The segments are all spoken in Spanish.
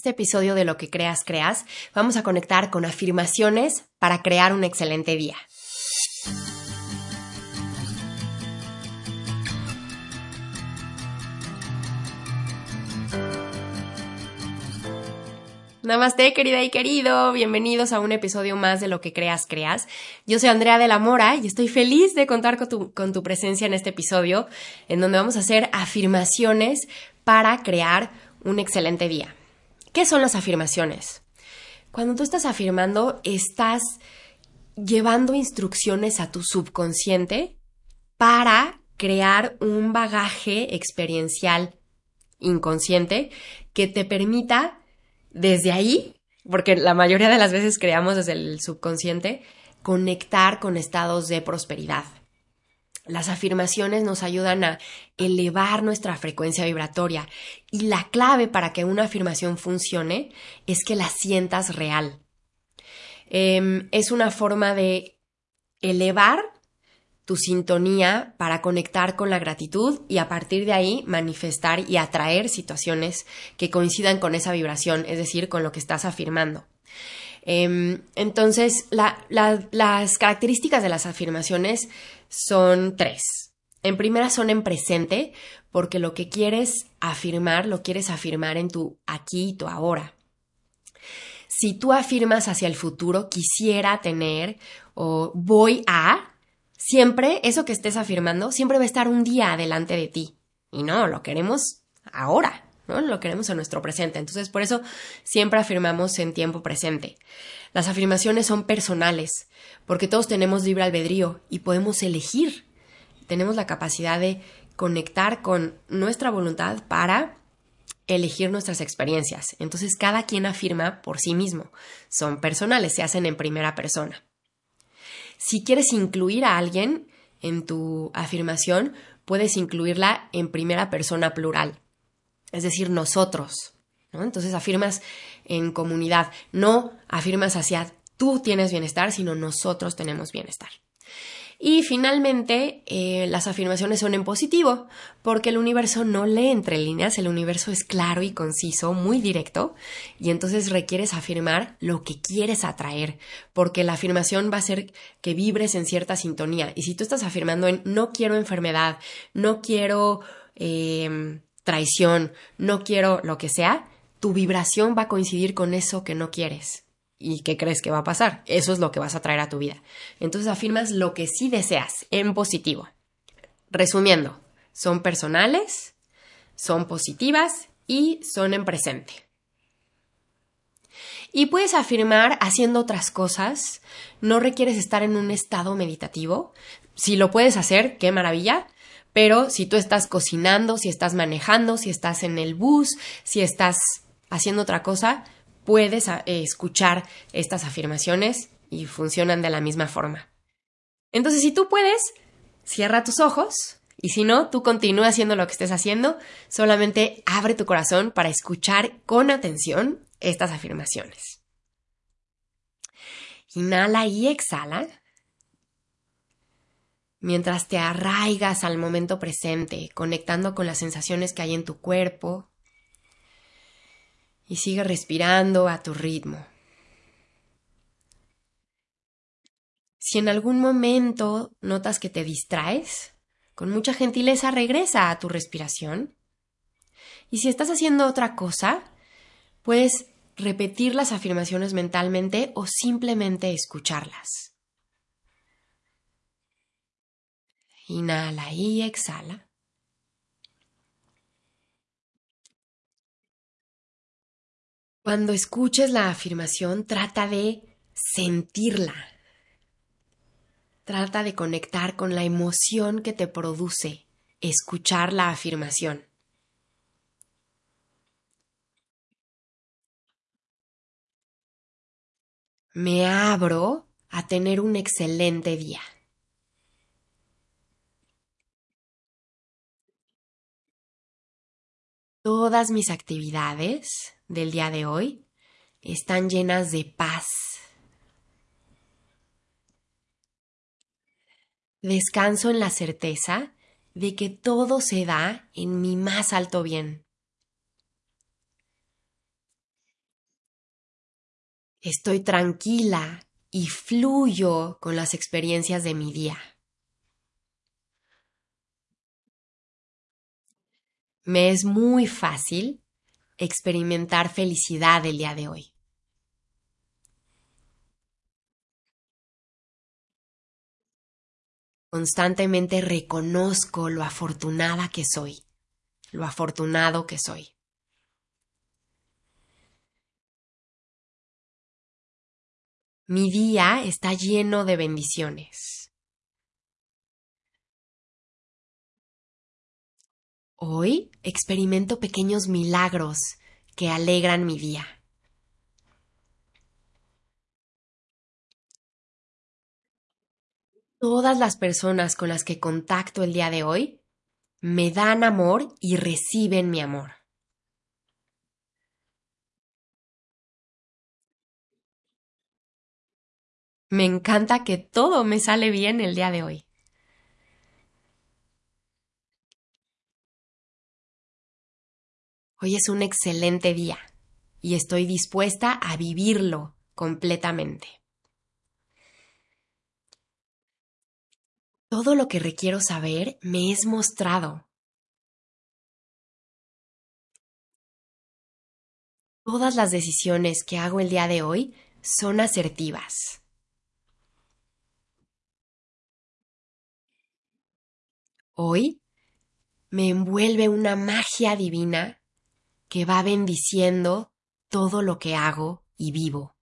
este episodio de Lo que creas, creas, vamos a conectar con afirmaciones para crear un excelente día. Namaste, querida y querido. Bienvenidos a un episodio más de Lo que creas, creas. Yo soy Andrea de la Mora y estoy feliz de contar con tu, con tu presencia en este episodio, en donde vamos a hacer afirmaciones para crear un excelente día. ¿Qué son las afirmaciones? Cuando tú estás afirmando, estás llevando instrucciones a tu subconsciente para crear un bagaje experiencial inconsciente que te permita desde ahí, porque la mayoría de las veces creamos desde el subconsciente, conectar con estados de prosperidad. Las afirmaciones nos ayudan a elevar nuestra frecuencia vibratoria y la clave para que una afirmación funcione es que la sientas real. Em, es una forma de elevar tu sintonía para conectar con la gratitud y a partir de ahí manifestar y atraer situaciones que coincidan con esa vibración, es decir, con lo que estás afirmando. Em, entonces, las características de las afirmaciones son tres. En primera son en presente, porque lo que quieres afirmar, lo quieres afirmar en tu aquí y tu ahora. Si tú afirmas hacia el futuro, quisiera tener o voy a, siempre eso que estés afirmando, siempre va a estar un día adelante de ti. Y no, lo queremos ahora. Lo queremos en nuestro presente. Entonces, por eso siempre afirmamos en tiempo presente. Las afirmaciones son personales, porque todos tenemos libre albedrío y podemos elegir. Tenemos la capacidad de conectar con nuestra voluntad para elegir nuestras experiencias. Entonces, cada quien afirma por sí mismo. Son personales, se hacen en primera persona. Si quieres incluir a alguien en tu afirmación, puedes incluirla en primera persona plural es decir, nosotros. ¿no? Entonces afirmas en comunidad, no afirmas hacia tú tienes bienestar, sino nosotros tenemos bienestar. Y finalmente, eh, las afirmaciones son en positivo, porque el universo no lee entre líneas, el universo es claro y conciso, muy directo, y entonces requieres afirmar lo que quieres atraer, porque la afirmación va a ser que vibres en cierta sintonía. Y si tú estás afirmando en no quiero enfermedad, no quiero... Eh, traición, no quiero lo que sea, tu vibración va a coincidir con eso que no quieres. ¿Y qué crees que va a pasar? Eso es lo que vas a traer a tu vida. Entonces afirmas lo que sí deseas en positivo. Resumiendo, son personales, son positivas y son en presente. Y puedes afirmar haciendo otras cosas, no requieres estar en un estado meditativo. Si lo puedes hacer, qué maravilla, pero si tú estás cocinando, si estás manejando, si estás en el bus, si estás haciendo otra cosa, puedes eh, escuchar estas afirmaciones y funcionan de la misma forma. Entonces, si tú puedes, cierra tus ojos y si no, tú continúa haciendo lo que estés haciendo, solamente abre tu corazón para escuchar con atención estas afirmaciones. Inhala y exhala mientras te arraigas al momento presente, conectando con las sensaciones que hay en tu cuerpo y sigue respirando a tu ritmo. Si en algún momento notas que te distraes, con mucha gentileza regresa a tu respiración. Y si estás haciendo otra cosa, puedes repetir las afirmaciones mentalmente o simplemente escucharlas. Inhala y exhala. Cuando escuches la afirmación, trata de sentirla. Trata de conectar con la emoción que te produce escuchar la afirmación. Me abro a tener un excelente día. Todas mis actividades del día de hoy están llenas de paz. Descanso en la certeza de que todo se da en mi más alto bien. Estoy tranquila y fluyo con las experiencias de mi día. Me es muy fácil experimentar felicidad el día de hoy. Constantemente reconozco lo afortunada que soy, lo afortunado que soy. Mi día está lleno de bendiciones. Hoy experimento pequeños milagros que alegran mi día. Todas las personas con las que contacto el día de hoy me dan amor y reciben mi amor. Me encanta que todo me sale bien el día de hoy. Hoy es un excelente día y estoy dispuesta a vivirlo completamente. Todo lo que requiero saber me es mostrado. Todas las decisiones que hago el día de hoy son asertivas. Hoy me envuelve una magia divina que va bendiciendo todo lo que hago y vivo.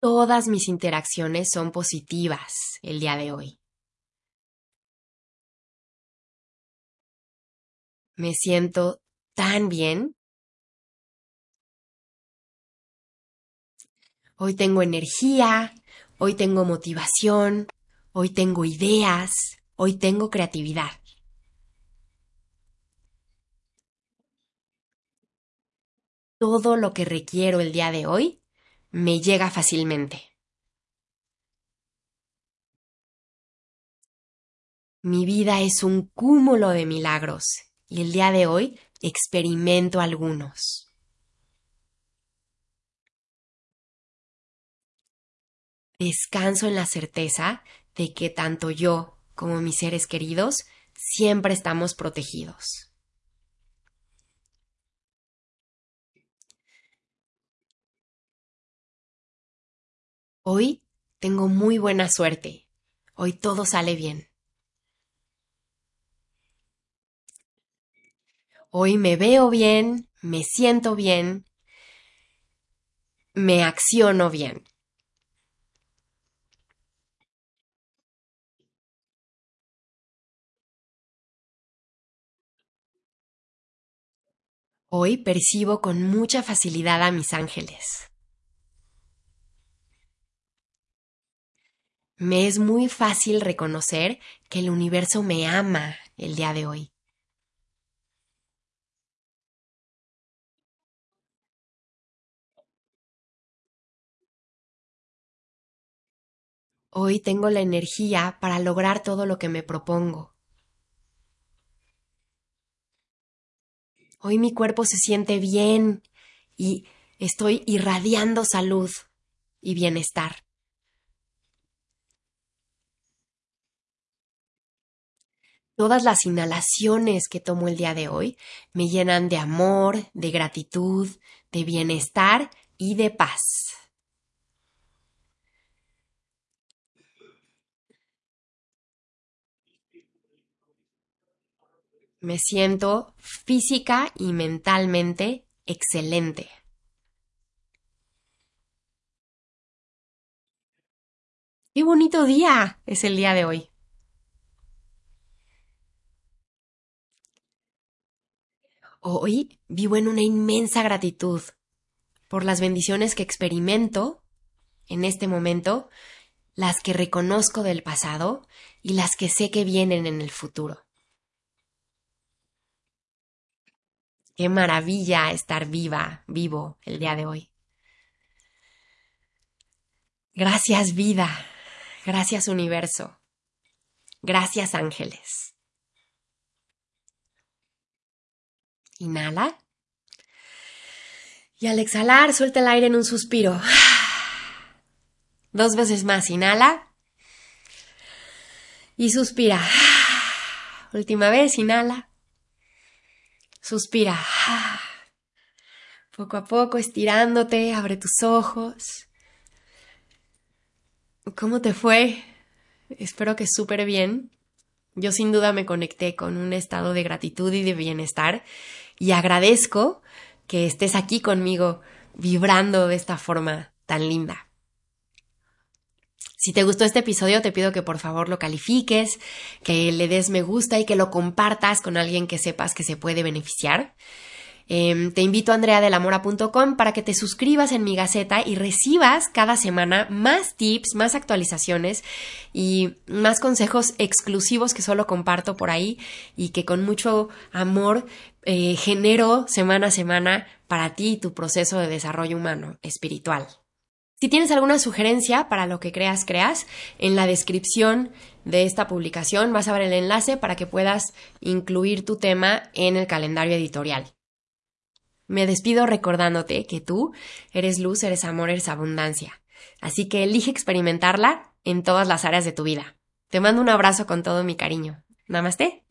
Todas mis interacciones son positivas el día de hoy. Me siento tan bien. Hoy tengo energía, Hoy tengo motivación, hoy tengo ideas, hoy tengo creatividad. Todo lo que requiero el día de hoy me llega fácilmente. Mi vida es un cúmulo de milagros y el día de hoy experimento algunos. descanso en la certeza de que tanto yo como mis seres queridos siempre estamos protegidos. Hoy tengo muy buena suerte. Hoy todo sale bien. Hoy me veo bien, me siento bien, me acciono bien. Hoy percibo con mucha facilidad a mis ángeles. Me es muy fácil reconocer que el universo me ama el día de hoy. Hoy tengo la energía para lograr todo lo que me propongo. Hoy mi cuerpo se siente bien y estoy irradiando salud y bienestar. Todas las inhalaciones que tomo el día de hoy me llenan de amor, de gratitud, de bienestar y de paz. Me siento física y mentalmente excelente. ¡Qué bonito día es el día de hoy! Hoy vivo en una inmensa gratitud por las bendiciones que experimento en este momento, las que reconozco del pasado y las que sé que vienen en el futuro. Qué maravilla estar viva, vivo el día de hoy. Gracias vida, gracias universo, gracias ángeles. Inhala Y al exhalar, suelta el aire en un suspiro. Dos veces más, inhala. Y suspira. Última vez, inhala. Suspira. Poco a poco, estirándote, abre tus ojos. ¿Cómo te fue? Espero que súper bien. Yo sin duda me conecté con un estado de gratitud y de bienestar y agradezco que estés aquí conmigo vibrando de esta forma tan linda. Si te gustó este episodio, te pido que por favor lo califiques, que le des me gusta y que lo compartas con alguien que sepas que se puede beneficiar. Em, te invito a andreadelamora.com para que te suscribas en mi gaceta y recibas cada semana más tips, más actualizaciones y más consejos exclusivos que solo comparto por ahí y que con mucho amor eh, genero semana a semana para ti y tu proceso de desarrollo humano espiritual. Si tienes alguna sugerencia para lo que creas, creas, en la descripción de esta publicación vas a ver el enlace para que puedas incluir tu tema en el calendario editorial. Me despido recordándote que tú eres luz, eres amor, eres abundancia. Así que elige experimentarla en todas las áreas de tu vida. Te mando un abrazo con todo mi cariño. Namaste.